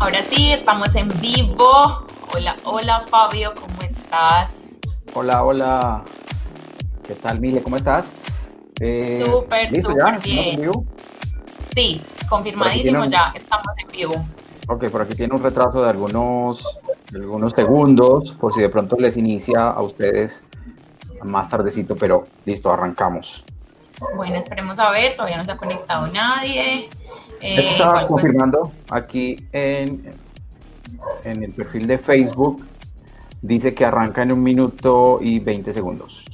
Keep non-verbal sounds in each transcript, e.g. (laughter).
Ahora sí, estamos en vivo. Hola, hola Fabio, ¿cómo estás? Hola, hola. ¿Qué tal, Mile? ¿Cómo estás? Eh, súper, súper bien. Sí, confirmadísimo ya, estamos en vivo. Ok, por aquí tiene un retraso de algunos, de algunos segundos, por si de pronto les inicia a ustedes más tardecito, pero listo, arrancamos. Bueno, esperemos a ver, todavía no se ha conectado nadie. Eh, estaba confirmando aquí en, en el perfil de Facebook. Dice que arranca en un minuto y 20 segundos.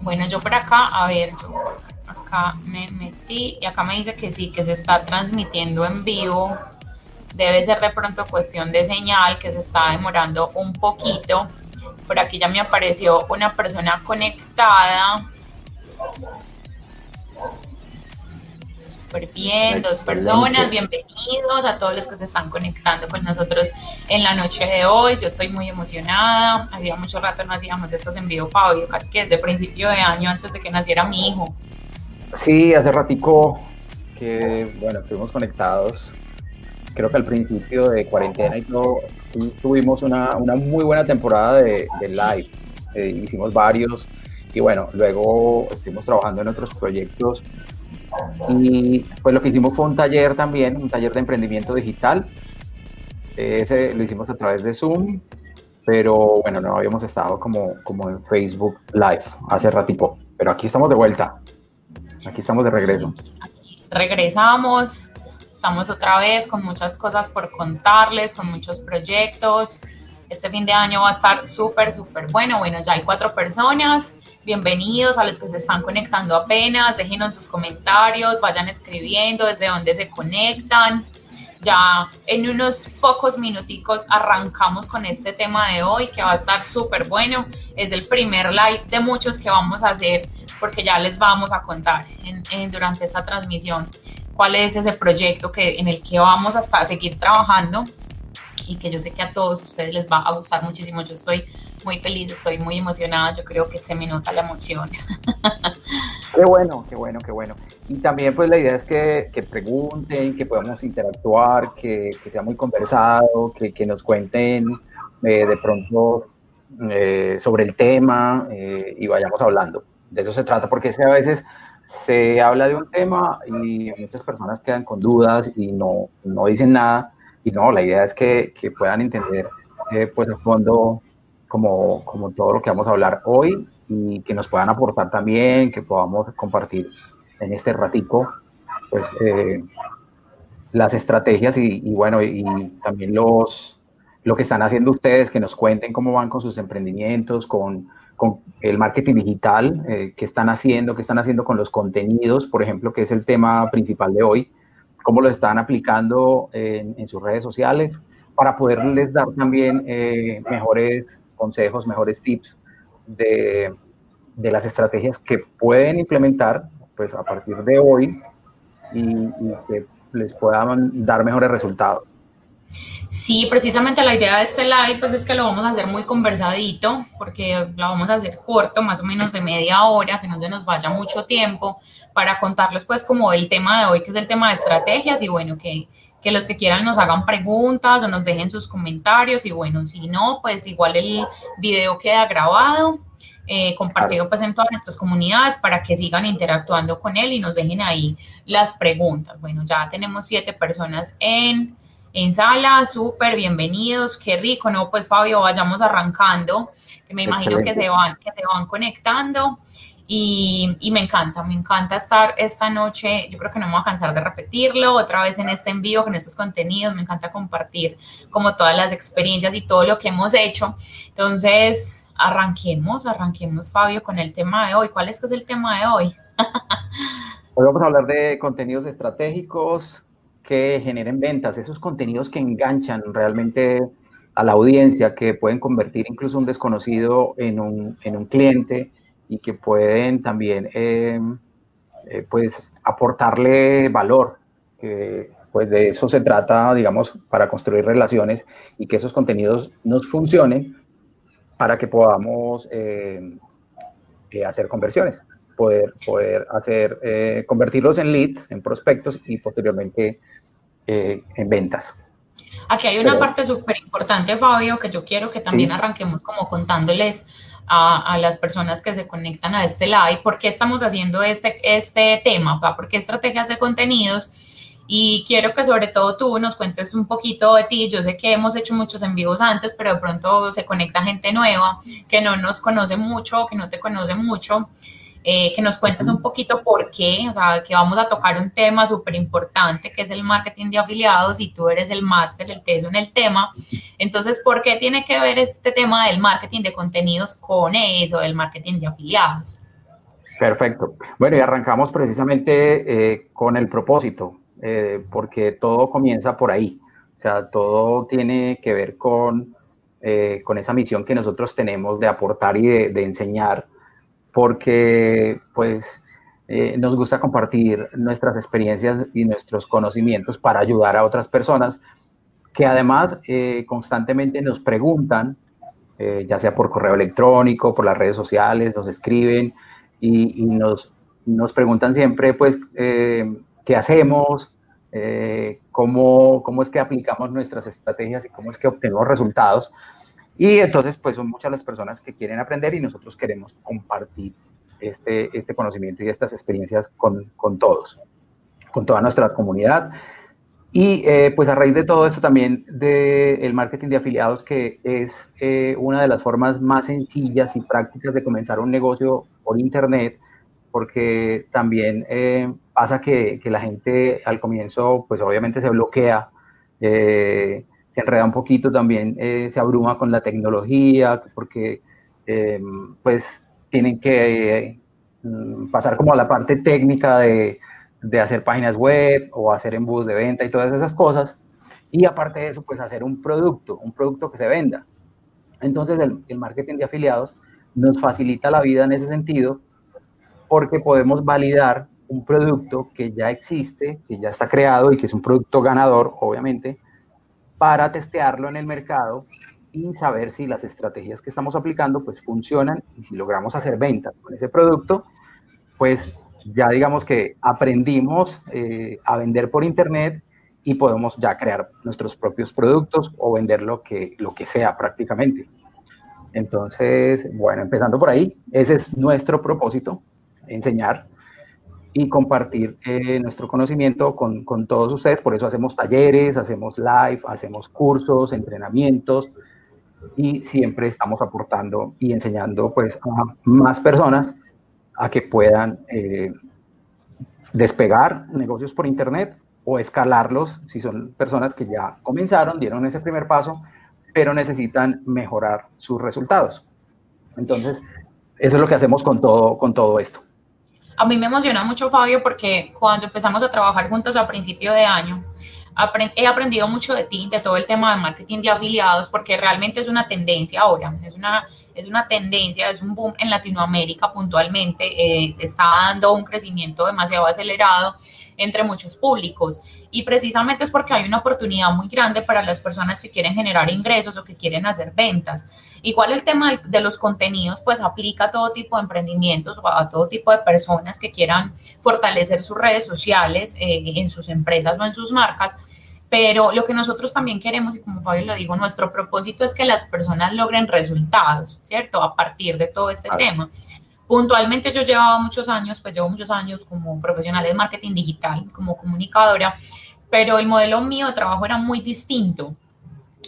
Bueno, yo por acá, a ver, yo acá me metí y acá me dice que sí, que se está transmitiendo en vivo. Debe ser de pronto cuestión de señal, que se está demorando un poquito. Por aquí ya me apareció una persona conectada súper bien, dos personas, bienvenidos a todos los que se están conectando con nosotros en la noche de hoy. Yo estoy muy emocionada. Hacía mucho rato no hacíamos estos en vivo, Fabio, que es de principio de año, antes de que naciera mi hijo. Sí, hace ratico que, bueno, estuvimos conectados. Creo que al principio de cuarentena y todo, tuvimos una, una muy buena temporada de, live. Eh, hicimos varios y bueno, luego estuvimos trabajando en otros proyectos y pues lo que hicimos fue un taller también, un taller de emprendimiento digital. Ese lo hicimos a través de Zoom, pero bueno, no habíamos estado como, como en Facebook Live hace ratito. Pero aquí estamos de vuelta. Aquí estamos de regreso. regresamos. Estamos otra vez con muchas cosas por contarles, con muchos proyectos. Este fin de año va a estar súper, súper bueno. Bueno, ya hay cuatro personas. Bienvenidos a los que se están conectando apenas. Déjenos sus comentarios, vayan escribiendo desde dónde se conectan. Ya en unos pocos minuticos arrancamos con este tema de hoy que va a estar súper bueno. Es el primer live de muchos que vamos a hacer porque ya les vamos a contar durante esta transmisión cuál es ese proyecto que, en el que vamos a seguir trabajando y que yo sé que a todos ustedes les va a gustar muchísimo. Yo estoy muy feliz, estoy muy emocionada, yo creo que se me nota la emoción. (laughs) Qué bueno, qué bueno, qué bueno. Y también pues la idea es que, que pregunten, que podamos interactuar, que, que sea muy conversado, que, que nos cuenten eh, de pronto eh, sobre el tema eh, y vayamos hablando. De eso se trata, porque a veces se habla de un tema y muchas personas quedan con dudas y no, no dicen nada y no, la idea es que, que puedan entender, eh, pues, a fondo, como, como todo lo que vamos a hablar hoy y que nos puedan aportar también, que podamos compartir en este ratico, pues, eh, las estrategias y, bueno, y, también los, lo que están haciendo ustedes, que nos cuenten cómo van con sus emprendimientos, con, con el marketing digital, eh, qué están haciendo, qué están haciendo con los contenidos, por ejemplo, que es el tema principal de hoy cómo lo están aplicando en, sus redes sociales, para poderles dar también eh, mejores consejos, mejores tips de, de, las estrategias que pueden implementar pues, a partir de hoy y, que les puedan dar mejores resultados. Sí, precisamente la idea de este live pues es que lo vamos a hacer muy conversadito, porque lo vamos a hacer corto, más o menos de media hora, que no se nos vaya mucho tiempo, para contarles pues como el tema de hoy, que es el tema de estrategias y bueno, que, que los que quieran nos hagan preguntas o nos dejen sus comentarios y bueno, si no, pues igual el video queda grabado, eh, compartido pues en todas nuestras comunidades para que sigan interactuando con él y nos dejen ahí las preguntas. Bueno, ya tenemos siete personas en, en sala, súper bienvenidos, qué rico, ¿no? Pues Fabio, vayamos arrancando, que me imagino que se van, que se van conectando. Y, me encanta, me encanta estar esta noche, yo creo que no me voy a cansar de repetirlo, otra vez en este envío con estos contenidos, me encanta compartir como todas las experiencias y todo lo que hemos hecho. Entonces, arranquemos, arranquemos Fabio con el tema de hoy. ¿Cuál es, que es el tema de hoy? (laughs) hoy vamos a hablar de contenidos estratégicos que generen ventas, esos contenidos que enganchan realmente a la audiencia, que pueden convertir incluso un desconocido en un, en un cliente y que pueden también eh, eh, pues aportarle valor. pues de eso se trata, digamos, para construir relaciones y que esos contenidos nos funcionen para que podamos eh, hacer conversiones, poder, poder hacer, convertirlos en leads, en prospectos y posteriormente en ventas. Aquí hay una parte súper importante, Fabio, que yo quiero que también arranquemos como contándoles a, las personas que se conectan a este live, por qué estamos haciendo este, este tema, ¿Por qué estrategias de contenidos. Y quiero que sobre todo tú nos cuentes un poquito de ti. Yo sé que hemos hecho muchos en vivos antes, pero de pronto se conecta gente nueva que no nos conoce mucho, que no te conoce mucho. Eh, que nos cuentes un poquito por qué, o sea, que vamos a tocar un tema súper importante que es el marketing de afiliados y tú eres el máster, el teso en el tema. Entonces, ¿por qué tiene que ver este tema del marketing de contenidos con eso, del marketing de afiliados? Perfecto. Bueno, y arrancamos precisamente eh, con el propósito, eh, porque todo comienza por ahí. O sea, todo tiene que ver con, con esa misión que nosotros tenemos de aportar y de, de enseñar porque pues eh, nos gusta compartir nuestras experiencias y nuestros conocimientos para ayudar a otras personas que además eh, constantemente nos preguntan, eh, ya sea por correo electrónico, por las redes sociales, nos escriben y, nos, nos, preguntan siempre, pues, qué hacemos, cómo, cómo es que aplicamos nuestras estrategias y cómo es que obtenemos resultados. Y entonces, pues son muchas las personas que quieren aprender y nosotros queremos compartir este, este conocimiento y estas experiencias con, con todos, con toda nuestra comunidad. Y eh, pues a raíz de todo esto también del marketing de afiliados, que es eh, una de las formas más sencillas y prácticas de comenzar un negocio por Internet, porque también eh, pasa que, que, la gente al comienzo, pues obviamente se bloquea se enreda un poquito también, eh, se abruma con la tecnología, porque eh, pues tienen que mm, pasar como a la parte técnica de, de, hacer páginas web o hacer embudos de venta y todas esas cosas. Y aparte de eso, pues hacer un producto, un producto que se venda. Entonces el, el marketing de afiliados nos facilita la vida en ese sentido porque podemos validar un producto que ya existe, que ya está creado y que es un producto ganador, obviamente, para testearlo en el mercado y saber si las estrategias que estamos aplicando pues funcionan y si logramos hacer ventas con ese producto, pues ya digamos que aprendimos eh, a vender por internet y podemos ya crear nuestros propios productos o vender lo que, lo que sea prácticamente. Entonces, bueno, empezando por ahí, ese es nuestro propósito, enseñar y compartir eh, nuestro conocimiento con, con, todos ustedes. Por eso hacemos talleres, hacemos live, hacemos cursos, entrenamientos y siempre estamos aportando y enseñando pues a más personas a que puedan eh, despegar negocios por internet o escalarlos si son personas que ya comenzaron, dieron ese primer paso, pero necesitan mejorar sus resultados. Entonces, eso es lo que hacemos con todo, con todo esto. A mí me emociona mucho, Fabio, porque cuando empezamos a trabajar juntos a principio de año, he aprendido mucho de ti, de todo el tema de marketing de afiliados, porque realmente es una tendencia ahora, es una, es una tendencia, es un boom en Latinoamérica puntualmente, eh, está dando un crecimiento demasiado acelerado entre muchos públicos. Y precisamente es porque hay una oportunidad muy grande para las personas que quieren generar ingresos o que quieren hacer ventas. Igual el tema de los contenidos, pues aplica a todo tipo de emprendimientos o a todo tipo de personas que quieran fortalecer sus redes sociales eh, en sus empresas o en sus marcas. Pero lo que nosotros también queremos, y como Fabio lo dijo, nuestro propósito es que las personas logren resultados, ¿cierto? A partir de todo este tema. Puntualmente yo llevaba muchos años, pues llevo muchos años como profesional de marketing digital, como comunicadora, pero el modelo mío de trabajo era muy distinto.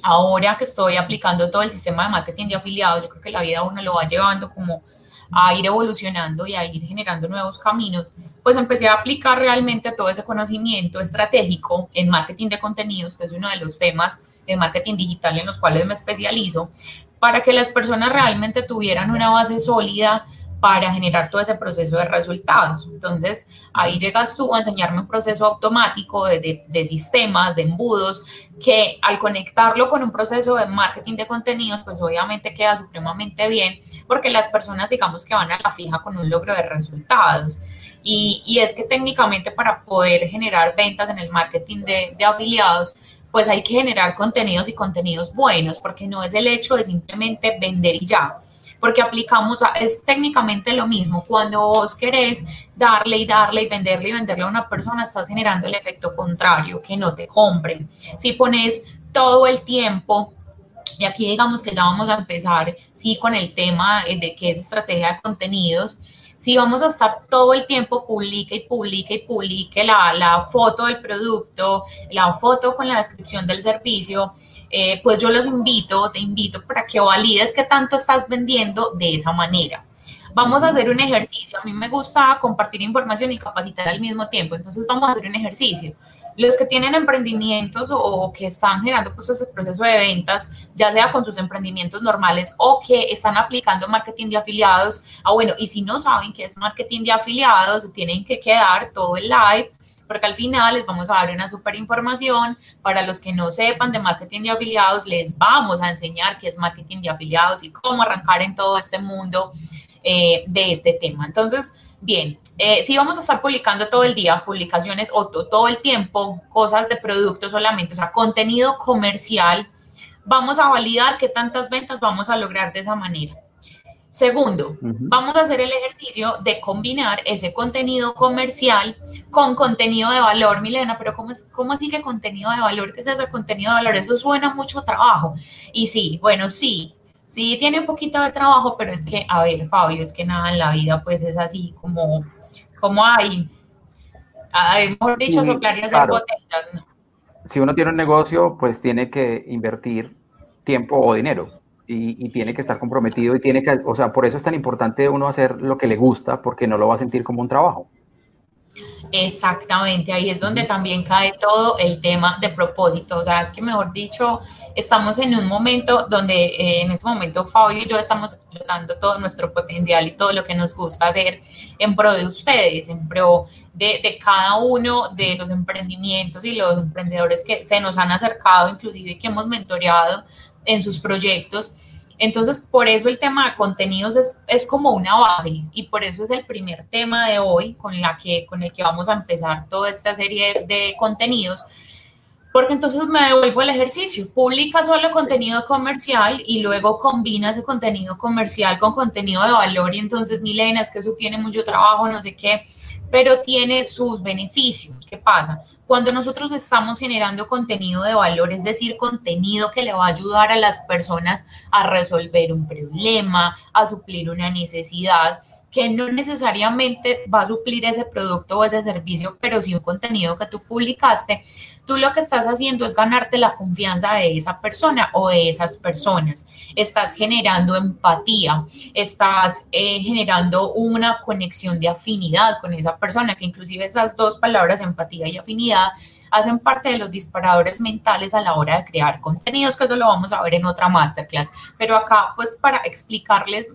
Ahora que estoy aplicando todo el sistema de marketing de afiliados, yo creo que la vida uno lo va llevando como a ir evolucionando y a ir generando nuevos caminos, pues empecé a aplicar realmente todo ese conocimiento estratégico en marketing de contenidos, que es uno de los temas de marketing digital en los cuales me especializo, para que las personas realmente tuvieran una base sólida para generar todo ese proceso de resultados. Entonces, ahí llegas tú a enseñarme un proceso automático de, de, sistemas, de embudos, que al conectarlo con un proceso de marketing de contenidos, pues obviamente queda supremamente bien, porque las personas, digamos, que van a la fija con un logro de resultados. Y, y es que técnicamente para poder generar ventas en el marketing de, de afiliados, pues hay que generar contenidos y contenidos buenos, porque no es el hecho de simplemente vender y ya porque aplicamos, a, es técnicamente lo mismo. Cuando vos querés darle y darle y venderle y venderle a una persona, estás generando el efecto contrario, que no te compren. Si pones todo el tiempo y aquí digamos que ya vamos a empezar, sí, con el tema de qué es estrategia de contenidos. Si vamos a estar todo el tiempo publique y publique y publique la, la foto del producto, la foto con la descripción del servicio, eh, pues yo los invito, te invito para que valides qué tanto estás vendiendo de esa manera. Vamos a hacer un ejercicio. A mí me gusta compartir información y capacitar al mismo tiempo. Entonces vamos a hacer un ejercicio. Los que tienen emprendimientos o, que están generando pues, ese proceso de ventas, ya sea con sus emprendimientos normales o que están aplicando marketing de afiliados, ah, bueno, y si no saben qué es marketing de afiliados, tienen que quedar todo el live porque al final les vamos a dar una súper información. Para los que no sepan de marketing de afiliados, les vamos a enseñar qué es marketing de afiliados y cómo arrancar en todo este mundo eh, de este tema. Entonces, bien, eh, si vamos a estar publicando todo el día publicaciones o todo el tiempo, cosas de productos solamente, o sea, contenido comercial, vamos a validar qué tantas ventas vamos a lograr de esa manera. Segundo, vamos a hacer el ejercicio de combinar ese contenido comercial con contenido de valor, Milena, pero ¿cómo, es, cómo así que contenido de valor? ¿Qué es eso contenido de valor? Eso suena mucho trabajo. Y sí, bueno, sí, sí tiene un poquito de trabajo, pero es que, a ver, Fabio, es que nada en la vida pues es así como, como hay, hay mejor dicho, sí, soplar y hacer botellas. Si uno tiene un negocio, pues tiene que invertir tiempo o dinero y, tiene que estar comprometido y tiene que, o sea, por eso es tan importante uno hacer lo que le gusta, porque no lo va a sentir como un trabajo. Exactamente, ahí es donde también cae todo el tema de propósito. O sea, es que mejor dicho, estamos en un momento donde eh, en este momento Fabio y yo estamos explotando todo nuestro potencial y todo lo que nos gusta hacer en pro de ustedes, en pro de, de cada uno de los emprendimientos y los emprendedores que se nos han acercado, inclusive que hemos mentoreado en sus proyectos. Entonces, por eso el tema de contenidos es, es, como una base y por eso es el primer tema de hoy con, la que, con el que vamos a empezar toda esta serie de contenidos. Porque entonces me devuelvo el ejercicio, publica solo contenido comercial y luego combina ese contenido comercial con contenido de valor y entonces, Milena, es que eso tiene mucho trabajo, no sé qué, pero tiene sus beneficios. ¿Qué pasa? Cuando nosotros estamos generando contenido de valor, es decir, contenido que le va a ayudar a las personas a resolver un problema, a suplir una necesidad, que no necesariamente va a suplir ese producto o ese servicio, pero sí un contenido que tú publicaste, tú lo que estás haciendo es ganarte la confianza de esa persona o de esas personas. Estás generando empatía, estás eh, generando una conexión de afinidad con esa persona, que inclusive esas dos palabras, empatía y afinidad, hacen parte de los disparadores mentales a la hora de crear contenidos, que eso lo vamos a ver en otra masterclass. Pero acá, pues para explicarles,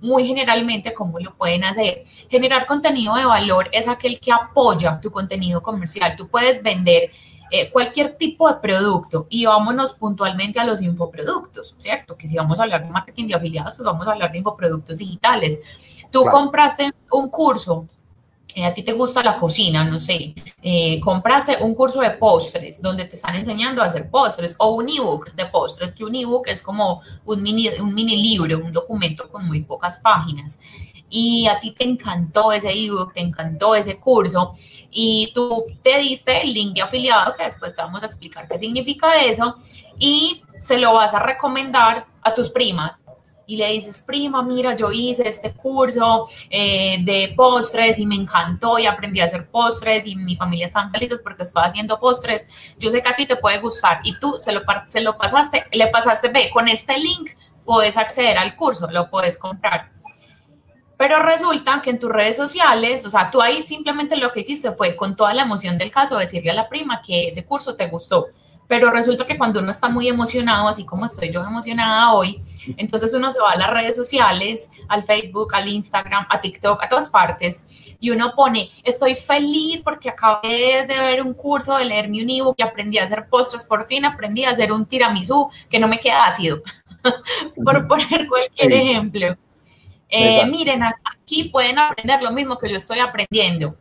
muy generalmente cómo lo pueden hacer. Generar contenido de valor es aquel que apoya tu contenido comercial. Tú puedes vender eh, cualquier tipo de producto y vámonos puntualmente a los infoproductos, ¿cierto? Que si vamos a hablar de marketing de afiliados, pues vamos a hablar de infoproductos digitales. Tú compraste un curso eh, a ti te gusta la cocina, no sé, eh, compraste un curso de postres donde te están enseñando a hacer postres o un ebook de postres, que un ebook es como un mini, un mini libro, un documento con muy pocas páginas. Y a ti te encantó ese ebook, te encantó ese curso y tú te diste el link de afiliado, que después te vamos a explicar qué significa eso, y se lo vas a recomendar a tus primas, y le dices, prima, mira, yo hice este curso eh, de postres y me encantó y aprendí a hacer postres y mi familia están felices porque estoy haciendo postres, yo sé que a ti te puede gustar y tú se lo, se lo pasaste, le pasaste, ve, con este link puedes acceder al curso, lo puedes comprar. Pero resulta que en tus redes sociales, o sea, tú ahí simplemente lo que hiciste fue con toda la emoción del caso decirle a la prima que ese curso te gustó. Pero resulta que cuando uno está muy emocionado, así como estoy yo emocionada hoy, entonces uno se va a las redes sociales, al Facebook, al Instagram, a TikTok, a todas partes, y uno pone, estoy feliz porque acabé de ver un curso, de leerme un ebook y aprendí a hacer postres, por fin aprendí a hacer un tiramisú que no me queda ácido, (laughs) por poner cualquier ejemplo. Eh, miren, aquí pueden aprender lo mismo que yo estoy aprendiendo.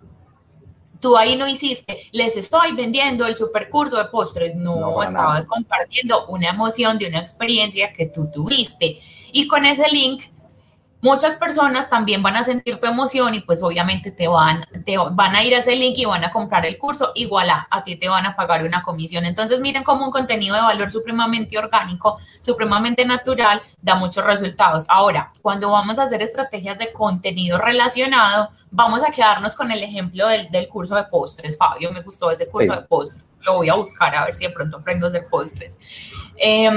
Tú ahí no hiciste, les estoy vendiendo el supercurso de postres, no, estabas compartiendo una emoción de una experiencia que tú tuviste. Y con ese link, muchas personas también van a sentir tu emoción y pues obviamente te van, te van a ir a ese link y van a comprar el curso, igual a, a ti te van a pagar una comisión. Entonces miren cómo un contenido de valor supremamente orgánico, supremamente natural, da muchos resultados. Ahora, cuando vamos a hacer estrategias de contenido relacionado, vamos a quedarnos con el ejemplo del, del curso de postres. Fabio, me gustó ese curso de postres. Lo voy a buscar a ver si de pronto aprendo a hacer postres. Eh,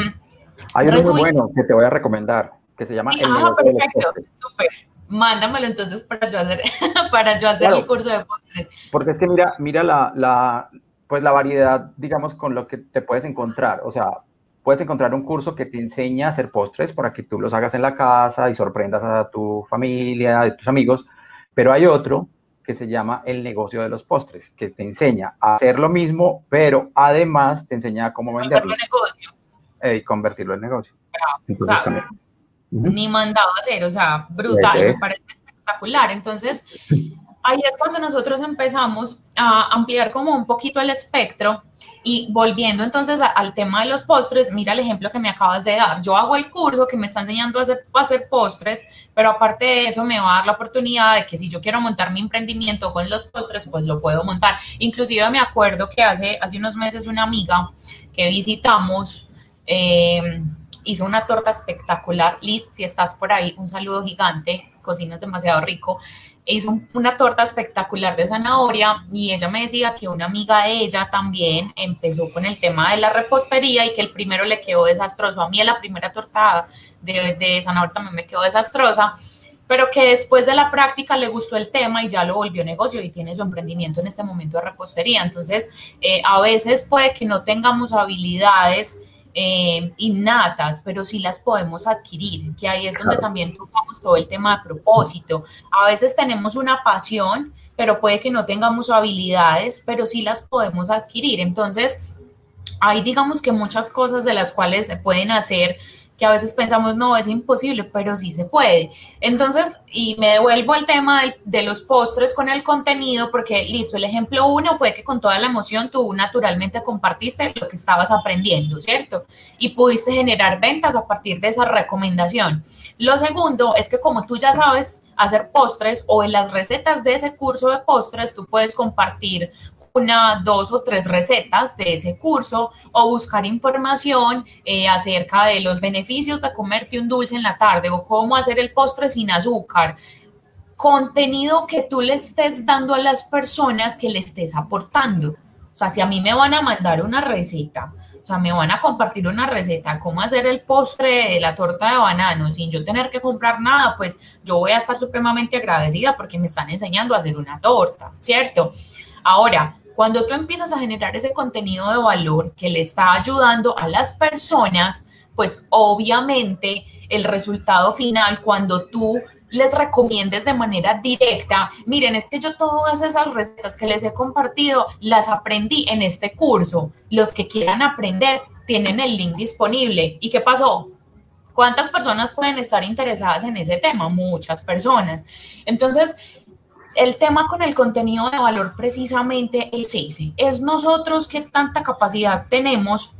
Hay uno muy bueno que te voy a recomendar que se llama El ah, perfecto, súper. Mándamelo entonces para yo hacer, (laughs) para yo hacer el curso de postres. Porque es que mira, mira la, la, pues la variedad, digamos, con lo que te puedes encontrar. O sea, puedes encontrar un curso que te enseña a hacer postres para que tú los hagas en la casa y sorprendas a tu familia, a tus amigos, pero hay otro que se llama el negocio de los postres, que te enseña a hacer lo mismo, pero además te enseña cómo venderlo. Negocio. y convertirlo en negocio. Entonces, también ni mandado a hacer, o sea, brutal, me parece espectacular. Entonces, ahí es cuando nosotros empezamos a ampliar como un poquito el espectro y volviendo entonces al tema de los postres, mira el ejemplo que me acabas de dar. Yo hago el curso que me está enseñando a hacer, a hacer postres, pero aparte de eso me va a dar la oportunidad de que si yo quiero montar mi emprendimiento con los postres, pues lo puedo montar. Inclusive me acuerdo que hace, hace unos meses una amiga que visitamos, eh, hizo una torta espectacular. Liz, si estás por ahí, un saludo gigante, cocinas demasiado rico. Hizo una torta espectacular de zanahoria y ella me decía que una amiga de ella también empezó con el tema de la repostería y que el primero le quedó desastroso. A mí la primera torta de, de zanahoria también me quedó desastrosa pero que después de la práctica le gustó el tema y ya lo volvió negocio y tiene su emprendimiento en este momento de repostería. Entonces, eh, a veces puede que no tengamos habilidades eh, innatas, pero sí las podemos adquirir, que ahí es donde también tocamos todo el tema de propósito. A veces tenemos una pasión, pero puede que no tengamos habilidades, pero sí las podemos adquirir. Entonces, hay digamos que muchas cosas de las cuales se pueden hacer que a veces pensamos, no, es imposible, pero sí se puede. Entonces, y me devuelvo al tema de, los postres con el contenido, porque listo, el ejemplo uno fue que con toda la emoción tú naturalmente compartiste lo que estabas aprendiendo, ¿cierto? Y pudiste generar ventas a partir de esa recomendación. Lo segundo es que como tú ya sabes hacer postres o en las recetas de ese curso de postres, tú puedes compartir una, dos o tres recetas de ese curso o buscar información eh, acerca de los beneficios de comerte un dulce en la tarde o cómo hacer el postre sin azúcar. Contenido que tú le estés dando a las personas que le estés aportando. O sea, si a mí me van a mandar una receta, o sea, me van a compartir una receta, cómo hacer el postre de la torta de banano sin yo tener que comprar nada, pues yo voy a estar supremamente agradecida porque me están enseñando a hacer una torta, ¿cierto? Ahora, cuando tú empiezas a generar ese contenido de valor que le está ayudando a las personas, pues obviamente el resultado final, cuando tú les recomiendes de manera directa, miren, es que yo todas esas recetas que les he compartido las aprendí en este curso. Los que quieran aprender tienen el link disponible. ¿Y qué pasó? ¿Cuántas personas pueden estar interesadas en ese tema? Muchas personas. Entonces, el tema con el contenido de valor precisamente es ese, es nosotros qué tanta capacidad tenemos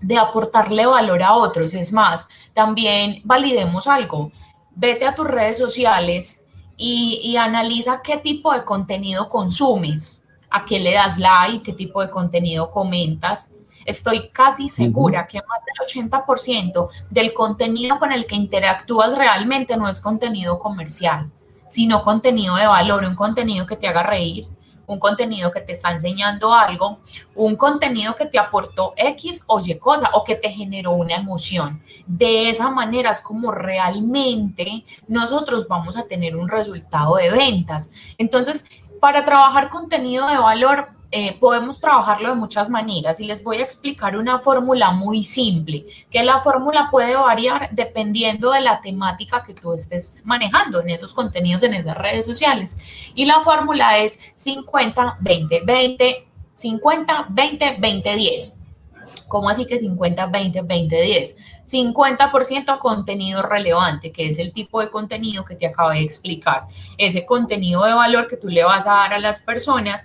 de aportarle valor a otros. Es más, también validemos algo, vete a tus redes sociales y, analiza qué tipo de contenido consumes, a qué le das like, qué tipo de contenido comentas. Estoy casi segura que más del 80% del contenido con el que interactúas realmente no es contenido comercial sino contenido de valor, un contenido que te haga reír, un contenido que te está enseñando algo, un contenido que te aportó X o Y cosa o que te generó una emoción. De esa manera es como realmente nosotros vamos a tener un resultado de ventas. Entonces, para trabajar contenido de valor, eh, podemos trabajarlo de muchas maneras y les voy a explicar una fórmula muy simple, que la fórmula puede variar dependiendo de la temática que tú estés manejando en esos contenidos en esas redes sociales. Y la fórmula es 50, 20, 20, 50, 20, 20, 10. ¿Cómo así que 50, 20, 20, 10? 50% contenido relevante, que es el tipo de contenido que te acabo de explicar. Ese contenido de valor que tú le vas a dar a las personas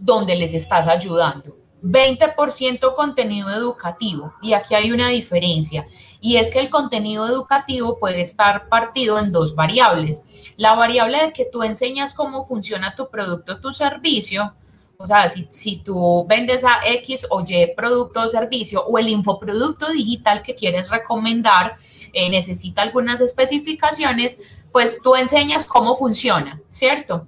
donde les estás ayudando. 20% contenido educativo. Y aquí hay una diferencia. Y es que el contenido educativo puede estar partido en dos variables. La variable de que tú enseñas cómo funciona tu producto tu servicio. O sea, si, si tú vendes a X o Y producto o servicio o el infoproducto digital que quieres recomendar eh, necesita algunas especificaciones, pues tú enseñas cómo funciona, ¿cierto?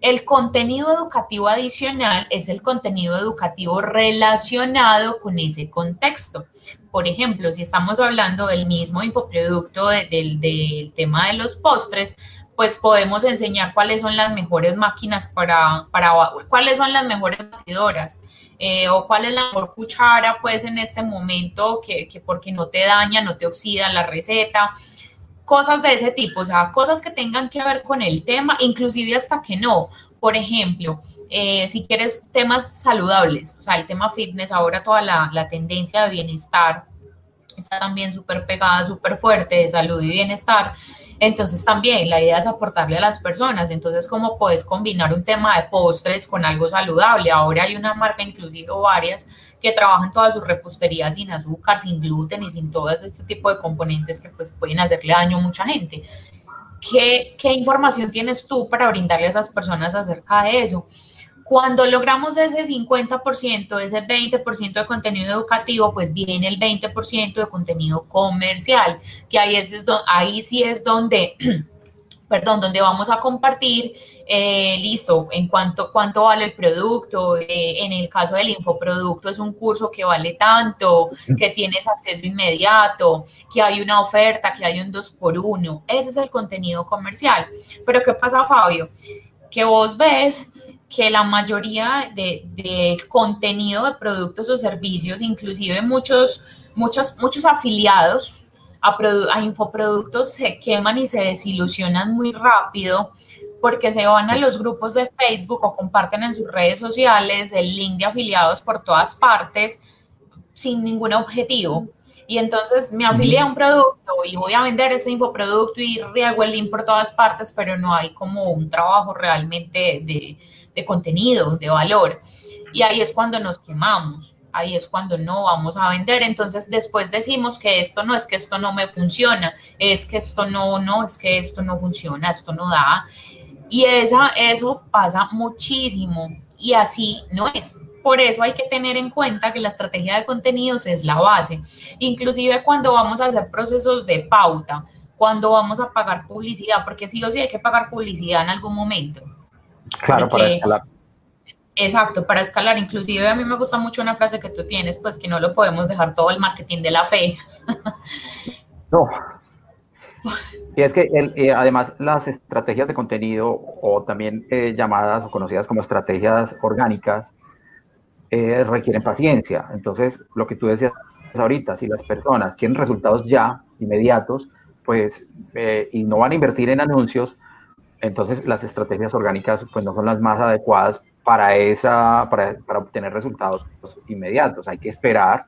El contenido educativo adicional es el contenido educativo relacionado con ese contexto. Por ejemplo, si estamos hablando del mismo infoproducto del, del tema de los postres, pues podemos enseñar cuáles son las mejores máquinas para, para cuáles son las mejores batidoras, eh, o cuál es la mejor cuchara, pues en este momento, que, que, porque no te daña, no te oxida la receta, cosas de ese tipo, o sea, cosas que tengan que ver con el tema, inclusive hasta que no. Por ejemplo, eh, si quieres temas saludables, o sea, el tema fitness, ahora toda la, la tendencia de bienestar está también súper pegada, súper fuerte, de salud y bienestar. Entonces también la idea es aportarle a las personas. Entonces, ¿cómo puedes combinar un tema de postres con algo saludable? Ahora hay una marca, inclusive varias, que trabajan toda su repostería sin azúcar, sin gluten y sin todo este tipo de componentes que pues pueden hacerle daño a mucha gente. ¿Qué, qué información tienes tú para brindarle a esas personas acerca de eso? Cuando logramos ese 50%, ese 20% de contenido educativo, pues viene el 20% de contenido comercial, que ahí, es, ahí sí es donde, (clears throat) perdón, donde vamos a compartir, eh, listo, en cuanto cuánto vale el producto, eh, en el caso del infoproducto es un curso que vale tanto, que tienes acceso inmediato, que hay una oferta, que hay un 2 por 1 ese es el contenido comercial. Pero ¿qué pasa, Fabio? Que vos ves que la mayoría de, contenido de productos o servicios, inclusive muchos, muchos, muchos afiliados a, a, infoproductos se queman y se desilusionan muy rápido porque se van a los grupos de Facebook o comparten en sus redes sociales el link de afiliados por todas partes sin ningún objetivo. Y entonces me afilié a un producto y voy a vender ese infoproducto y riego el link por todas partes, pero no hay como un trabajo realmente de, de contenido, de valor. Y ahí es cuando nos quemamos, ahí es cuando no vamos a vender. Entonces después decimos que esto no es que esto no me funciona, es que esto no, no, es que esto no funciona, esto no da. Y esa, eso pasa muchísimo y así no es. Por eso hay que tener en cuenta que la estrategia de contenidos es la base. Inclusive cuando vamos a hacer procesos de pauta, cuando vamos a pagar publicidad, porque sí o sí hay que pagar publicidad en algún momento. Claro, para escalar. Exacto, para escalar. Inclusive a mí me gusta mucho una frase que tú tienes, pues que no lo podemos dejar todo el marketing de la fe. no. (laughs) Y es que eh, además las estrategias de contenido o también eh, llamadas o conocidas como estrategias orgánicas eh, requieren paciencia. Entonces, lo que tú decías ahorita, si las personas quieren resultados ya, inmediatos, pues, y no van a invertir en anuncios, entonces las estrategias orgánicas pues no son las más adecuadas para, esa, para, para obtener resultados inmediatos. Hay que esperar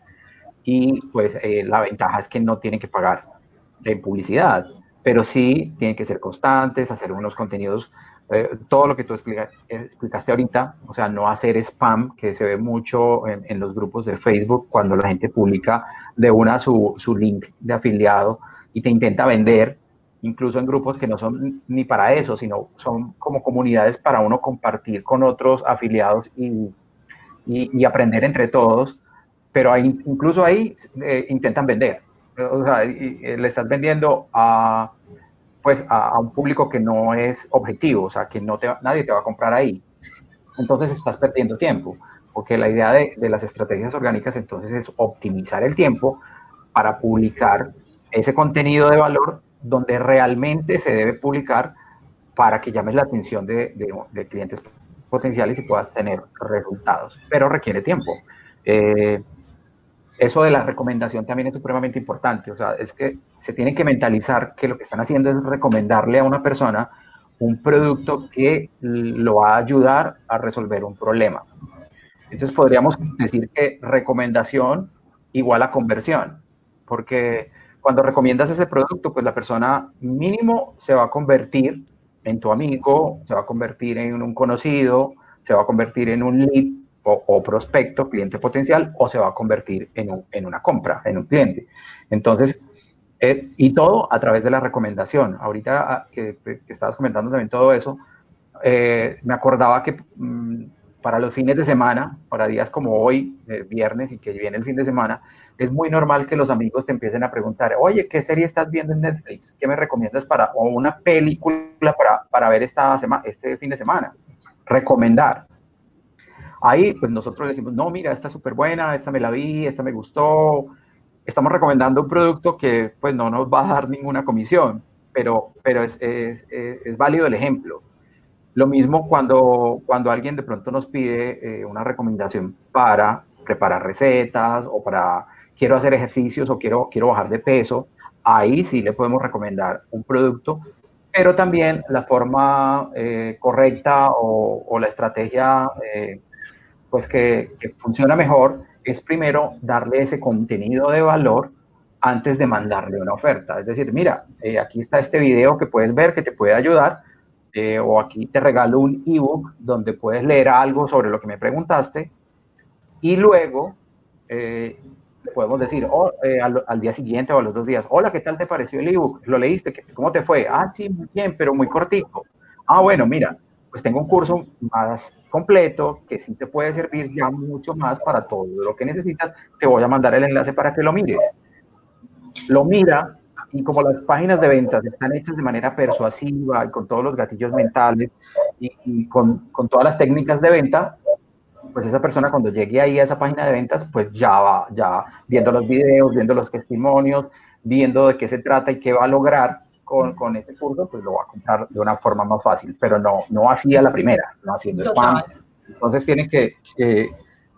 y pues la ventaja es que no tienen que pagar en publicidad, pero sí tienen que ser constantes, hacer unos contenidos, eh, todo lo que tú explicaste ahorita, o sea, no hacer spam, que se ve mucho en, en, los grupos de Facebook cuando la gente publica de una su, su link de afiliado y te intenta vender incluso en grupos que no son ni para eso, sino son como comunidades para uno compartir con otros afiliados y, y, aprender entre todos, pero incluso ahí eh, intentan vender. O sea, le estás vendiendo a, pues, a, un público que no es objetivo, o sea, que no te, nadie te va a comprar ahí. Entonces estás perdiendo tiempo, porque la idea de, las estrategias orgánicas entonces es optimizar el tiempo para publicar ese contenido de valor donde realmente se debe publicar para que llames la atención de, clientes potenciales y puedas tener resultados, pero requiere tiempo. Eh, eso de la recomendación también es supremamente importante, o sea, es que se tiene que mentalizar que lo que están haciendo es recomendarle a una persona un producto que lo va a ayudar a resolver un problema. Entonces podríamos decir que recomendación igual a conversión, porque cuando recomiendas ese producto, pues la persona mínimo se va a convertir en tu amigo, se va a convertir en un conocido, se va a convertir en un lead o, prospecto, cliente potencial, o se va a convertir en, una compra, en un cliente. Entonces, eh, y todo a través de la recomendación. Ahorita ah, que, estabas comentando también todo eso, eh, me acordaba que mm, para los fines de semana, para días como hoy, eh, viernes y que viene el fin de semana, es muy normal que los amigos te empiecen a preguntar, oye, ¿qué serie estás viendo en Netflix? ¿Qué me recomiendas para, o una película para, para ver esta semana, este fin de semana? Recomendar. Ahí, pues nosotros decimos, no, mira, esta es súper buena, esta me la vi, esta me gustó. Estamos recomendando un producto que, pues, no nos va a dar ninguna comisión, pero, pero es, es, es, válido el ejemplo. Lo mismo cuando, cuando alguien de pronto nos pide eh, una recomendación para preparar recetas o para quiero hacer ejercicios o quiero, quiero bajar de peso, ahí sí le podemos recomendar un producto, pero también la forma eh, correcta o, la estrategia eh, pues que, funciona mejor es primero darle ese contenido de valor antes de mandarle una oferta. Es decir, mira, eh, aquí está este video que puedes ver que te puede ayudar, eh, o aquí te regalo un ebook donde puedes leer algo sobre lo que me preguntaste, y luego eh, podemos decir oh, al, al, día siguiente o a los dos días, hola, ¿qué tal te pareció el ebook? ¿Lo leíste? ¿Cómo te fue? Ah, sí, muy bien, pero muy cortico. Ah, bueno, mira, pues tengo un curso más completo que sí te puede servir ya mucho más para todo lo que necesitas. Te voy a mandar el enlace para que lo mires. Lo mira y como las páginas de ventas están hechas de manera persuasiva y con todos los gatillos mentales y, con, con, todas las técnicas de venta, pues esa persona cuando llegue ahí a esa página de ventas, pues ya va, ya viendo los videos, viendo los testimonios, viendo de qué se trata y qué va a lograr, con, con este curso, pues lo va a comprar de una forma más fácil, pero no, no así a la primera, no haciendo spam. Entonces tiene que,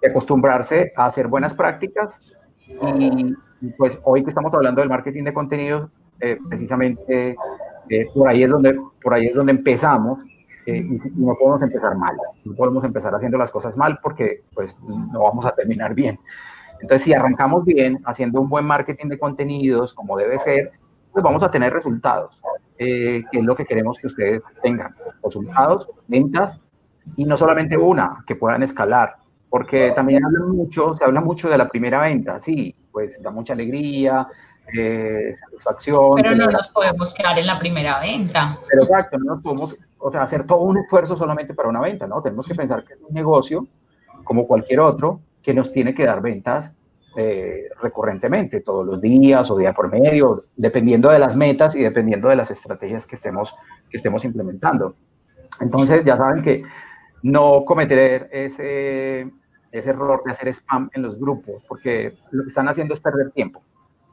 acostumbrarse a hacer buenas prácticas y, pues hoy que estamos hablando del marketing de contenidos, eh, precisamente eh, por, ahí es donde, por ahí es donde empezamos eh, y, no podemos empezar mal, no podemos empezar haciendo las cosas mal porque pues no vamos a terminar bien. Entonces, si arrancamos bien, haciendo un buen marketing de contenidos, como debe ser, pues vamos a tener resultados, eh, que es lo que queremos que ustedes tengan. Resultados, ventas, y no solamente una, que puedan escalar, porque también mucho, se habla mucho de la primera venta, sí, pues da mucha alegría, eh, satisfacción. Pero no nos podemos quedar en la primera venta. Pero exacto, no nos podemos, o sea, hacer todo un esfuerzo solamente para una venta, ¿no? Tenemos que pensar que es un negocio, como cualquier otro, que nos tiene que dar ventas eh, recurrentemente, todos los días o día por medio, dependiendo de las metas y dependiendo de las estrategias que estemos, que estemos implementando. Entonces, ya saben que no cometer ese, ese error de hacer spam en los grupos, porque lo que están haciendo es perder tiempo.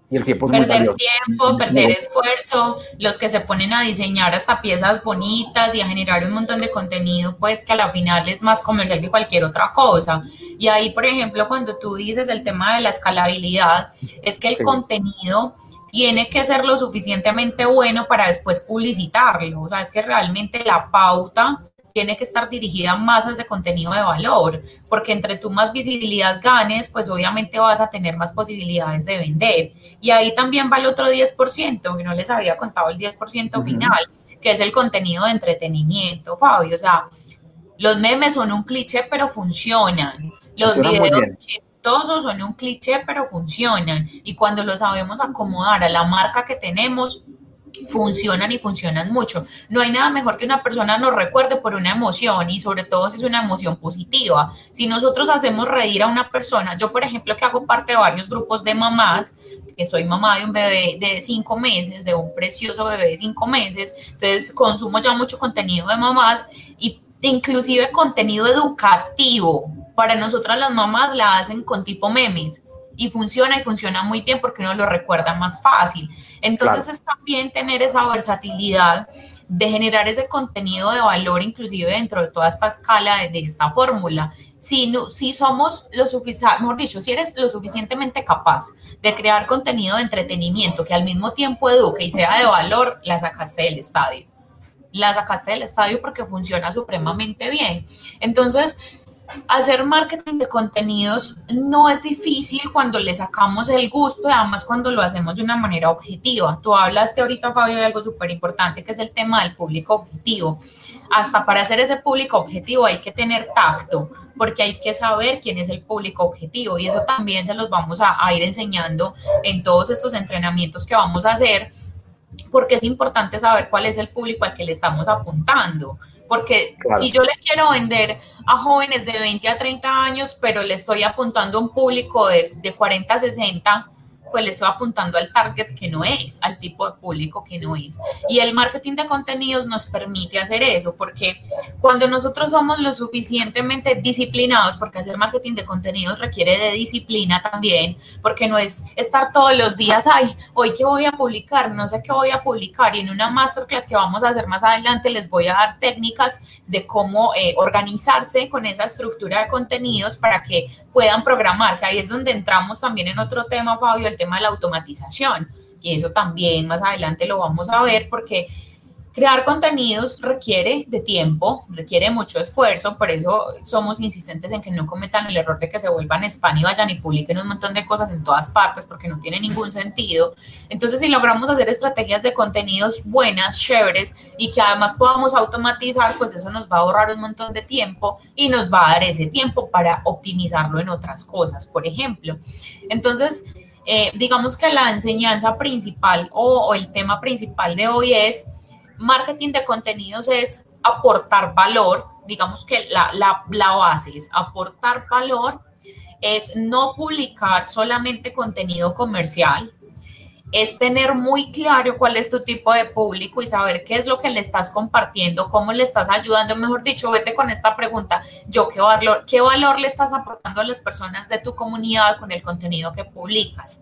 Y el tiempo es perder tiempo, perder esfuerzo, los que se ponen a diseñar hasta piezas bonitas y a generar un montón de contenido, pues que a la final es más comercial que cualquier otra cosa. Y ahí, por ejemplo, cuando tú dices el tema de la escalabilidad, es que el contenido tiene que ser lo suficientemente bueno para después publicitarlo. O sea, es que realmente la pauta tiene que estar dirigida a ese contenido de valor, porque entre tú más visibilidad ganes, pues obviamente vas a tener más posibilidades de vender. Y ahí también va el otro 10%, que no les había contado el 10% final, que es el contenido de entretenimiento, Fabio. O sea, los memes son un cliché, pero funcionan. Los videos chistosos son un cliché, pero funcionan. Y cuando lo sabemos acomodar a la marca que tenemos, funcionan y funcionan mucho. No hay nada mejor que una persona nos recuerde por una emoción y sobre todo si es una emoción positiva. Si nosotros hacemos reír a una persona, yo por ejemplo que hago parte de varios grupos de mamás, que soy mamá de un bebé de cinco meses, de un precioso bebé de cinco meses, entonces consumo ya mucho contenido de mamás y inclusive contenido educativo. Para nosotras las mamás la hacen con tipo memes y funciona y funciona muy bien porque uno lo recuerda más fácil. Entonces es también tener esa versatilidad de generar ese contenido de valor inclusive dentro de toda esta escala de, esta fórmula. Si, no, si somos lo suficiente, mejor dicho, si eres lo suficientemente capaz de crear contenido de entretenimiento que al mismo tiempo eduque y sea de valor, la sacaste del estadio. La sacaste del estadio porque funciona supremamente bien. Entonces, hacer marketing de contenidos no es difícil cuando le sacamos el gusto además cuando lo hacemos de una manera objetiva. Tú hablaste ahorita, Fabio, de algo súper importante que es el tema del público objetivo. Hasta para hacer ese público objetivo hay que tener tacto, porque hay que saber quién es el público objetivo y eso también se los vamos a, a ir enseñando en todos estos entrenamientos que vamos a hacer, porque es importante saber cuál es el público al que le estamos apuntando porque si yo le quiero vender a jóvenes de 20 a 30 años, pero le estoy apuntando a un público de, de 40 a 60, pues le estoy apuntando al target que no es, al tipo de público que no es. Y el marketing de contenidos nos permite hacer eso, porque cuando nosotros somos lo suficientemente disciplinados, porque hacer marketing de contenidos requiere de disciplina también, porque no es estar todos los días, ay, hoy qué voy a publicar, no sé qué voy a publicar, y en una masterclass que vamos a hacer más adelante les voy a dar técnicas de cómo eh, organizarse con esa estructura de contenidos para que puedan programar, que ahí es donde entramos también en otro tema, Fabio, el tema de la automatización. Y eso también más adelante lo vamos a ver porque crear contenidos requiere de tiempo, requiere mucho esfuerzo, por eso somos insistentes en que no cometan el error de que se vuelvan spam y vayan y publiquen un montón de cosas en todas partes porque no tiene ningún sentido. Entonces, si logramos hacer estrategias de contenidos buenas, chéveres y que además podamos automatizar, pues eso nos va a ahorrar un montón de tiempo y nos va a dar ese tiempo para optimizarlo en otras cosas, por ejemplo. Entonces, eh, digamos que la enseñanza principal o, el tema principal de hoy es marketing de contenidos es aportar valor, digamos que la, la, la base es aportar valor, es no publicar solamente contenido comercial, es tener muy claro cuál es tu tipo de público y saber qué es lo que le estás compartiendo, cómo le estás ayudando, mejor dicho, vete con esta pregunta, yo qué valor, qué valor le estás aportando a las personas de tu comunidad con el contenido que publicas.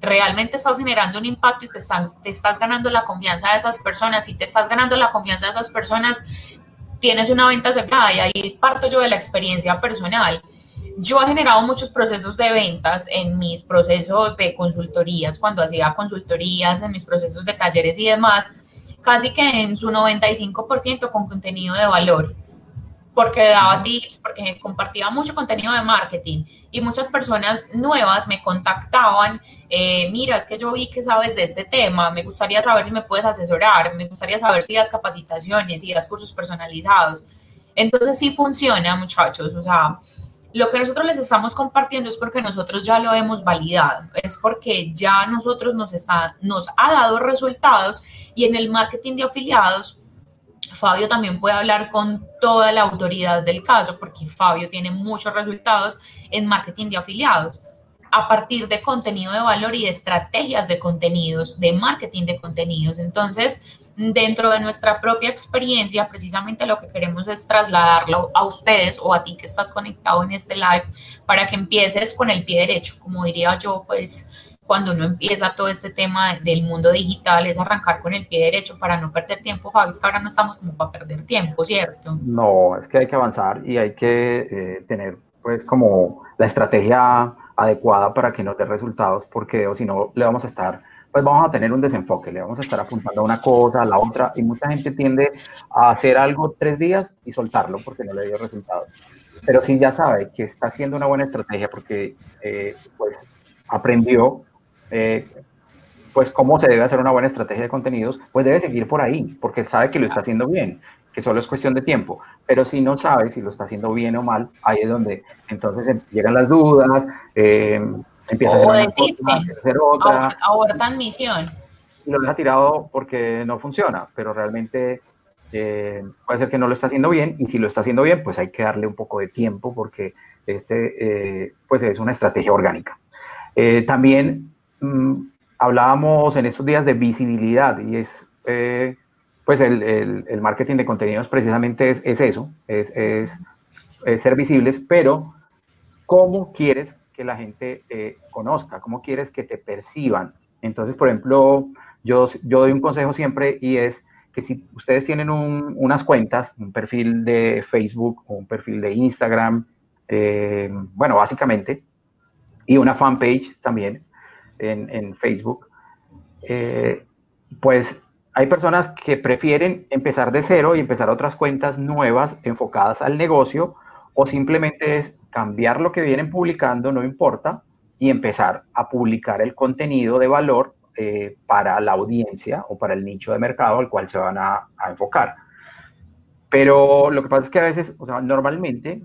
Realmente estás generando un impacto y te estás, te estás ganando la confianza de esas personas. Si te estás ganando la confianza de esas personas, tienes una venta cerrada y ahí parto yo de la experiencia personal yo he generado muchos procesos de ventas en mis procesos de consultorías, cuando hacía consultorías, en mis procesos de talleres y demás, casi que en su 95% con contenido de valor, porque daba tips, porque compartía mucho contenido de marketing y muchas personas nuevas me contactaban, eh, mira, es que yo vi que sabes de este tema, me gustaría saber si me puedes asesorar, me gustaría saber si das capacitaciones, si das cursos personalizados. Entonces sí funciona, muchachos, o sea, lo que nosotros les estamos compartiendo es porque nosotros ya lo hemos validado, es porque ya nosotros nos, está, nos ha dado resultados y en el marketing de afiliados, Fabio también puede hablar con toda la autoridad del caso porque Fabio tiene muchos resultados en marketing de afiliados a partir de contenido de valor y de estrategias de contenidos, de marketing de contenidos. Entonces, dentro de nuestra propia experiencia, precisamente lo que queremos es trasladarlo a ustedes o a ti que estás conectado en este live para que empieces con el pie derecho, como diría yo, pues cuando uno empieza todo este tema del mundo digital es arrancar con el pie derecho para no perder tiempo, Fabi, es que ahora no estamos como para perder tiempo, ¿cierto? No, es que hay que avanzar y hay que eh, tener pues como la estrategia adecuada para que nos dé resultados, porque o si no le vamos a estar pues vamos a tener un desenfoque, le vamos a estar apuntando a una cosa, a la otra, y mucha gente tiende a hacer algo tres días y soltarlo porque no le dio resultados. Pero si ya sabe que está haciendo una buena estrategia porque eh, pues aprendió eh, pues cómo se debe hacer una buena estrategia de contenidos, pues debe seguir por ahí, porque sabe que lo está haciendo bien, que solo es cuestión de tiempo. Pero si no sabe si lo está haciendo bien o mal, ahí es donde entonces llegan las dudas, eh, Empieza a hacer, otra. Abortan misión. Y lo deja tirado porque no funciona, pero realmente eh, puede ser que no lo está haciendo bien y si lo está haciendo bien, pues hay que darle un poco de tiempo porque este eh, pues es una estrategia orgánica. Eh, también mm, hablábamos en estos días de visibilidad y es pues el, el, marketing de contenidos precisamente es, es eso, es, es, es, ser visibles, pero ¿cómo quieres que la gente eh, conozca, cómo quieres que te perciban. Entonces, por ejemplo, yo, yo doy un consejo siempre y es que si ustedes tienen unas cuentas, un perfil de Facebook o un perfil de Instagram, eh, bueno, básicamente, y una fanpage también en, Facebook, eh, pues hay personas que prefieren empezar de cero y empezar otras cuentas nuevas enfocadas al negocio o simplemente es cambiar lo que vienen publicando, no importa, y empezar a publicar el contenido de valor eh, para la audiencia o para el nicho de mercado al cual se van a, enfocar. Pero lo que pasa es que a veces, o sea, normalmente,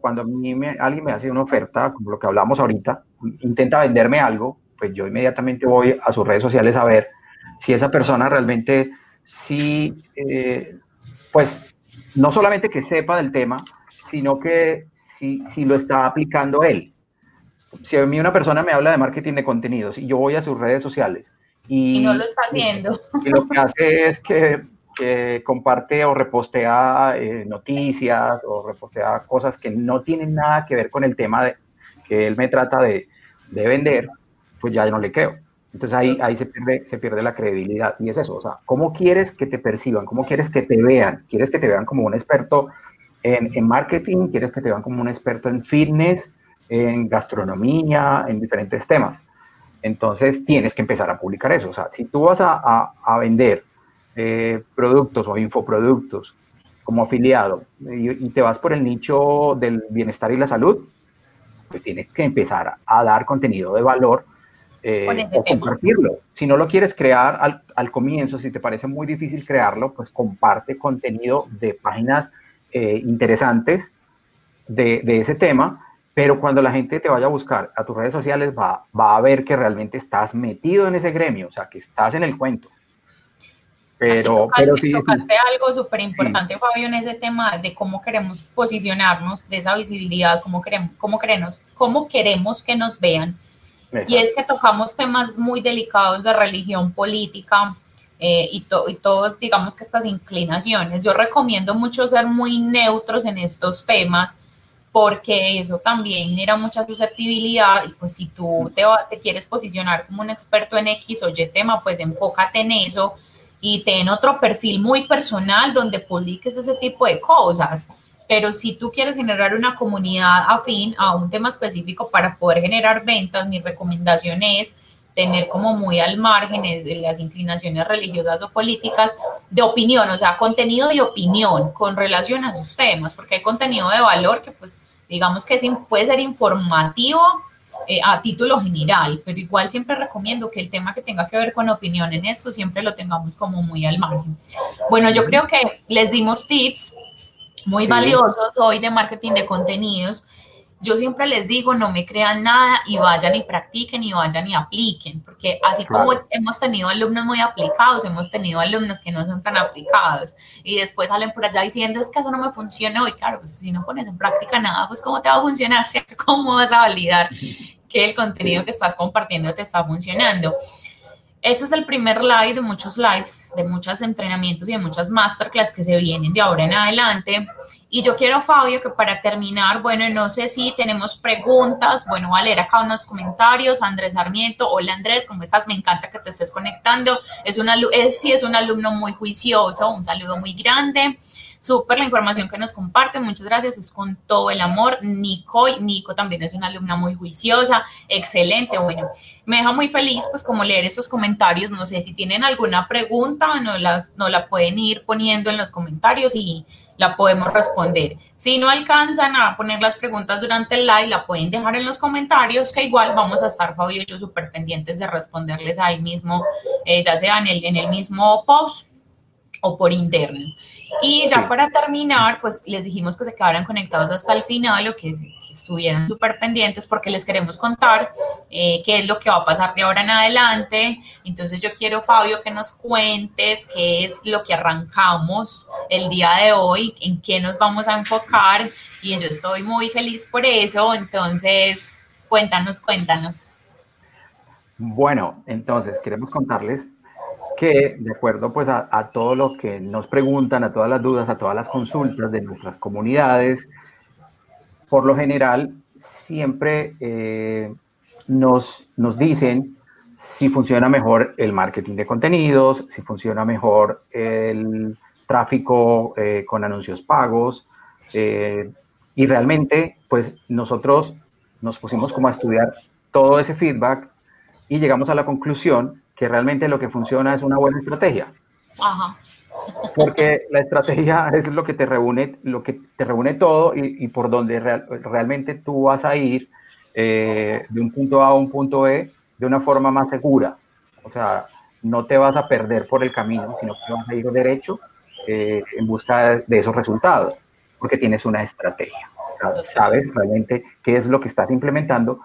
cuando a mí alguien me hace una oferta, como lo que hablamos ahorita, intenta venderme algo, pues yo inmediatamente voy a sus redes sociales a ver si esa persona realmente sí, eh, pues no solamente que sepa del tema, sino que si, si lo está aplicando él. Si a mí una persona me habla de marketing de contenidos y yo voy a sus redes sociales y, no lo está haciendo. Y, lo que hace es que, que comparte o repostea eh, noticias o repostea cosas que no tienen nada que ver con el tema de, que él me trata de, de vender, pues ya no le creo. Entonces ahí, ahí se, pierde, se pierde la credibilidad. Y es eso, o sea, ¿cómo quieres que te perciban? ¿Cómo quieres que te vean? ¿Quieres que te vean como un experto en, marketing, quieres que te vean como un experto en fitness, en gastronomía, en diferentes temas. Entonces tienes que empezar a publicar eso. O sea, si tú vas a, vender eh, productos o infoproductos como afiliado y, te vas por el nicho del bienestar y la salud, pues tienes que empezar a, dar contenido de valor eh, o compartirlo. Si no lo quieres crear al, al, comienzo, si te parece muy difícil crearlo, pues comparte contenido de páginas eh, interesantes de, ese tema, pero cuando la gente te vaya a buscar a tus redes sociales va, va a ver que realmente estás metido en ese gremio, o sea, que estás en el cuento. Pero, pero sí, tocaste algo súper importante, Fabio, en ese tema de cómo queremos posicionarnos, de esa visibilidad, cómo queremos, cómo queremos, cómo queremos que nos vean. Y es que tocamos temas muy delicados de religión política, eh, y, y todos, digamos que estas inclinaciones. Yo recomiendo mucho ser muy neutros en estos temas porque eso también genera mucha susceptibilidad y pues si tú te, te quieres posicionar como un experto en X o Y tema, pues enfócate en eso y ten otro perfil muy personal donde publiques ese tipo de cosas. Pero si tú quieres generar una comunidad afín a un tema específico para poder generar ventas, mi recomendación es tener como muy al margen de las inclinaciones religiosas o políticas de opinión, o sea, contenido de opinión con relación a sus temas, porque hay contenido de valor que pues digamos que puede ser informativo eh, a título general, pero igual siempre recomiendo que el tema que tenga que ver con opinión en esto siempre lo tengamos como muy al margen. Bueno, yo creo que les dimos tips muy valiosos hoy de marketing de contenidos yo siempre les digo, no me crean nada y vayan y practiquen y vayan y apliquen, porque así como hemos tenido alumnos muy aplicados, hemos tenido alumnos que no son tan aplicados y después salen por allá diciendo, es que eso no me funciona y claro, pues si no pones en práctica nada, pues cómo te va a funcionar, (laughs) ¿cómo vas a validar (laughs) que el contenido que estás compartiendo te está funcionando? Este es el primer live de muchos lives, de muchos entrenamientos y de muchas masterclass que se vienen de ahora en adelante. Y yo quiero, Fabio, que para terminar, bueno, no sé si tenemos preguntas. Bueno, voy a leer acá unos comentarios. Andrés Sarmiento, hola Andrés, ¿cómo estás? Me encanta que te estés conectando. Es, una, es, sí, es un alumno muy juicioso, un saludo muy grande. Súper la información que nos comparte, muchas gracias, es con todo el amor. Nico, Nico también es una alumna muy juiciosa, excelente, bueno, me deja muy feliz pues como leer esos comentarios, no sé si tienen alguna pregunta, no, las, no la pueden ir poniendo en los comentarios y la podemos responder. Si no alcanzan a poner las preguntas durante el live, la pueden dejar en los comentarios, que igual vamos a estar, Fabio y yo, súper pendientes de responderles ahí mismo, eh, ya sea en el, en el mismo post o por interno. Y ya para terminar, pues les dijimos que se quedaran conectados hasta el final o que, estuvieran súper pendientes porque les queremos contar eh, qué es lo que va a pasar de ahora en adelante. Entonces yo quiero, Fabio, que nos cuentes qué es lo que arrancamos el día de hoy, en qué nos vamos a enfocar y yo estoy muy feliz por eso. Entonces, cuéntanos, cuéntanos. Bueno, entonces queremos contarles que de acuerdo pues a, todo lo que nos preguntan, a todas las dudas, a todas las consultas de nuestras comunidades, por lo general siempre eh, nos, nos dicen si funciona mejor el marketing de contenidos, si funciona mejor el tráfico eh, con anuncios pagos. Eh, y realmente, pues nosotros nos pusimos como a estudiar todo ese feedback y llegamos a la conclusión que realmente lo que funciona es una buena estrategia. Ajá. Porque la estrategia (laughs) es lo que te reúne, lo que te reúne todo y, por donde realmente tú vas a ir eh, de un punto A a un punto B de una forma más segura. O sea, no te vas a perder por el camino, sino que vas a ir derecho eh, en busca de esos resultados, porque tienes una estrategia. sabes realmente qué es lo que estás implementando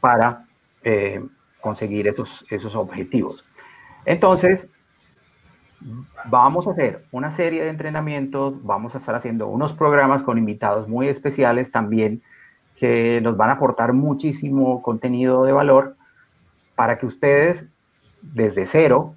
para eh, conseguir esos, esos objetivos. Entonces, vamos a hacer una serie de entrenamientos, vamos a estar haciendo unos programas con invitados muy especiales también que nos van a aportar muchísimo contenido de valor para que ustedes desde cero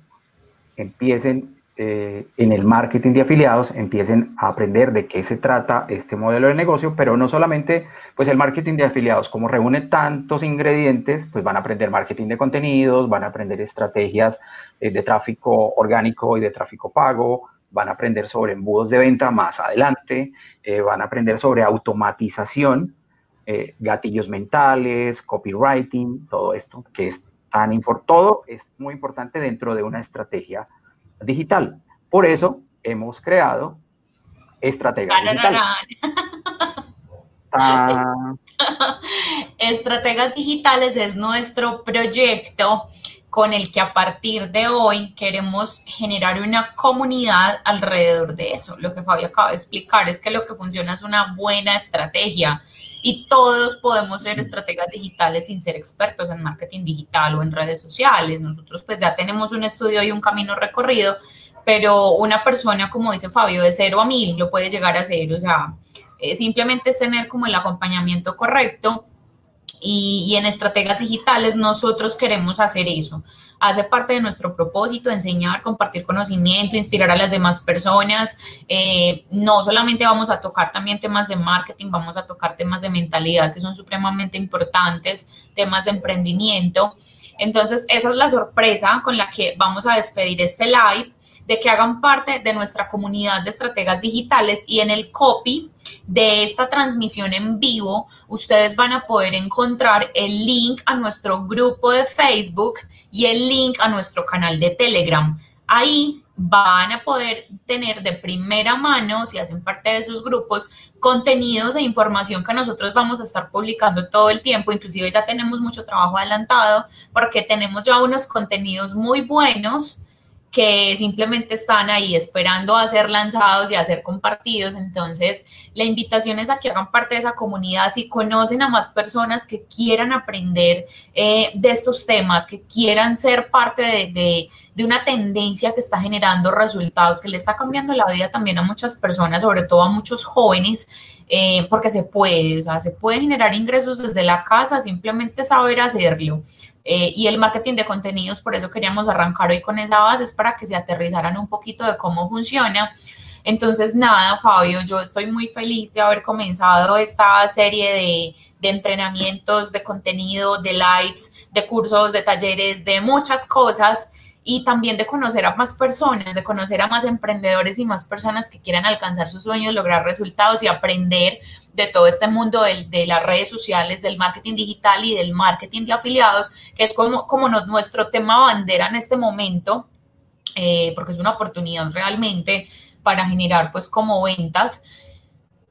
empiecen eh, en el marketing de afiliados, empiecen a aprender de qué se trata este modelo de negocio, pero no solamente pues el marketing de afiliados, como reúne tantos ingredientes, pues van a aprender marketing de contenidos, van a aprender estrategias eh, de tráfico orgánico y de tráfico pago, van a aprender sobre embudos de venta más adelante, eh, van a aprender sobre automatización, gatillos mentales, copywriting, todo esto que es tan todo es muy importante dentro de una estrategia digital. Por eso hemos creado estrategias digitales. (laughs) Estrategas digitales es nuestro proyecto con el que a partir de hoy queremos generar una comunidad alrededor de eso. Lo que Fabio acaba de explicar es que lo que funciona es una buena estrategia y todos podemos ser estrategas digitales sin ser expertos en marketing digital o en redes sociales. Nosotros pues ya tenemos un estudio y un camino recorrido, pero una persona, como dice Fabio, de cero a mil lo puede llegar a hacer. O sea, simplemente es tener como el acompañamiento correcto y, en estrategias digitales nosotros queremos hacer eso. Hace parte de nuestro propósito enseñar, compartir conocimiento, inspirar a las demás personas. Eh, no solamente vamos a tocar también temas de marketing, vamos a tocar temas de mentalidad que son supremamente importantes, temas de emprendimiento. Entonces, esa es la sorpresa con la que vamos a despedir este live de que hagan parte de nuestra comunidad de estrategas digitales y en el copy de esta transmisión en vivo, ustedes van a poder encontrar el link a nuestro grupo de Facebook y el link a nuestro canal de Telegram. Ahí van a poder tener de primera mano, si hacen parte de esos grupos, contenidos e información que nosotros vamos a estar publicando todo el tiempo. Inclusive ya tenemos mucho trabajo adelantado porque tenemos ya unos contenidos muy buenos que simplemente están ahí esperando a ser lanzados y a ser compartidos. Entonces, la invitación es a que hagan parte de esa comunidad, si conocen a más personas que quieran aprender eh, de estos temas, que quieran ser parte de, de, una tendencia que está generando resultados, que le está cambiando la vida también a muchas personas, sobre todo a muchos jóvenes. Eh, porque se puede, o sea, se puede generar ingresos desde la casa, simplemente saber hacerlo. Eh, y el marketing de contenidos, por eso queríamos arrancar hoy con esa base, es para que se aterrizaran un poquito de cómo funciona. Entonces, nada, Fabio, yo estoy muy feliz de haber comenzado esta serie de, de entrenamientos, de contenido, de lives, de cursos, de talleres, de muchas cosas y también de conocer a más personas, de conocer a más emprendedores y más personas que quieran alcanzar sus sueños, lograr resultados y aprender de todo este mundo de, las redes sociales, del marketing digital y del marketing de afiliados, que es como, como nuestro tema bandera en este momento, eh, porque es una oportunidad realmente para generar pues como ventas.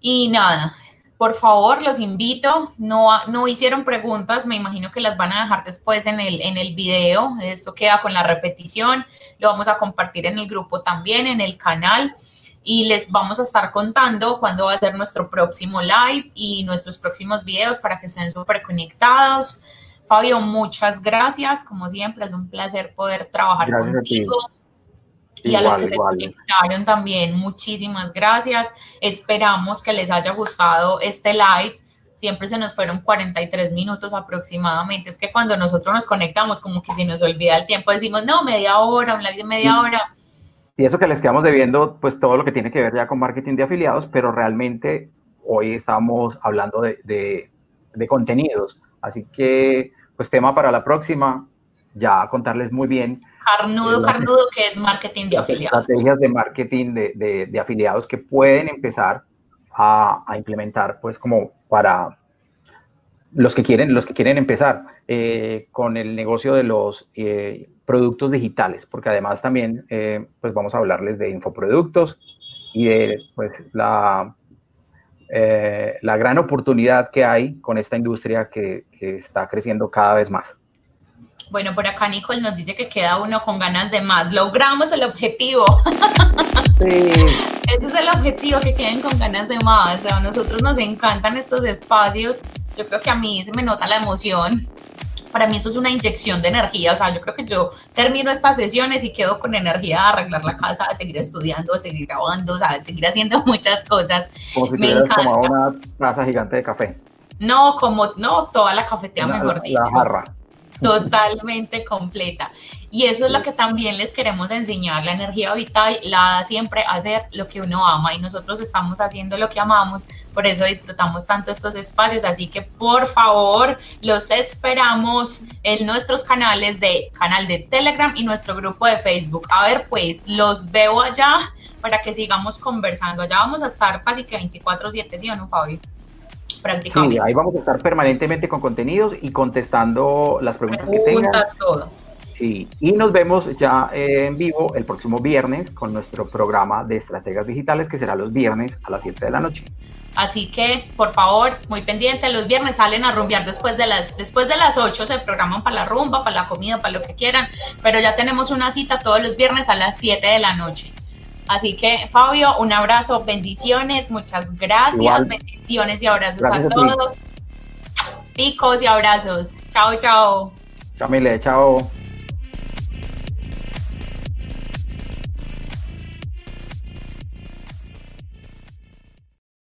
Y nada, por favor, los invito. No, no hicieron preguntas, me imagino que las van a dejar después en el, en el video. Esto queda con la repetición. Lo vamos a compartir en el grupo también, en el canal. Y les vamos a estar contando cuándo va a ser nuestro próximo live y nuestros próximos videos para que estén súper conectados. Fabio, muchas gracias. Como siempre, es un placer poder trabajar contigo y a los que se conectaron también, muchísimas gracias. Esperamos que les haya gustado este live. Siempre se nos fueron 43 minutos aproximadamente. Es que cuando nosotros nos conectamos, como que se nos olvida el tiempo, decimos, no, media hora, un live de media hora. Y eso que les quedamos debiendo, pues todo lo que tiene que ver ya con marketing de afiliados, pero realmente hoy estamos hablando de, de, de contenidos. Así que, pues tema para la próxima, ya contarles muy bien Carnudo, carnudo, que es marketing de afiliados. Estrategias de marketing de, afiliados que pueden empezar a, implementar, pues, como para, los que quieren, los que quieren empezar eh, con el negocio de los eh, productos digitales, porque además también pues vamos a hablarles de infoproductos y de pues, la, la gran oportunidad que hay con esta industria que, que está creciendo cada vez más. Bueno, por acá Nicole nos dice que queda uno con ganas de más. Logramos el objetivo. Sí. Ese es el objetivo, que queden con ganas de más. a nosotros nos encantan estos espacios. Yo creo que a mí se me nota la emoción. Para mí eso es una inyección de energía. O sea, yo creo que yo termino estas sesiones y quedo con energía de arreglar la casa, de seguir estudiando, de seguir grabando, de seguir haciendo (laughs) muchas cosas. Como si me encanta. una taza gigante de café. No, como, no, toda la cafetea, mejor dicho. La jarra totalmente completa. Y eso es lo que también les queremos enseñar. La energía vital la da siempre hacer lo que uno ama y nosotros estamos haciendo lo que amamos. Por eso disfrutamos tanto estos espacios. Así que por favor, los esperamos en nuestros canales de canal de Telegram y nuestro grupo de Facebook. A ver, pues los veo allá para que sigamos conversando. Allá vamos a estar casi que 24/7, ¿sí o no, Fabio? Sí, ahí vamos a estar permanentemente con contenidos y contestando las preguntas, que tengan. todo. Sí, y nos vemos ya en vivo el próximo viernes con nuestro programa de estrategias digitales que será los viernes a las 7 de la noche. Así que, por favor, muy pendiente, los viernes salen a rumbear después de las después de las 8 se programan para la rumba, para la comida, para lo que quieran, pero ya tenemos una cita todos los viernes a las 7 de la noche. Así que, Fabio, un abrazo, bendiciones, muchas gracias, bendiciones y abrazos a, todos. Picos y abrazos. Chao, chao. Chao, chao.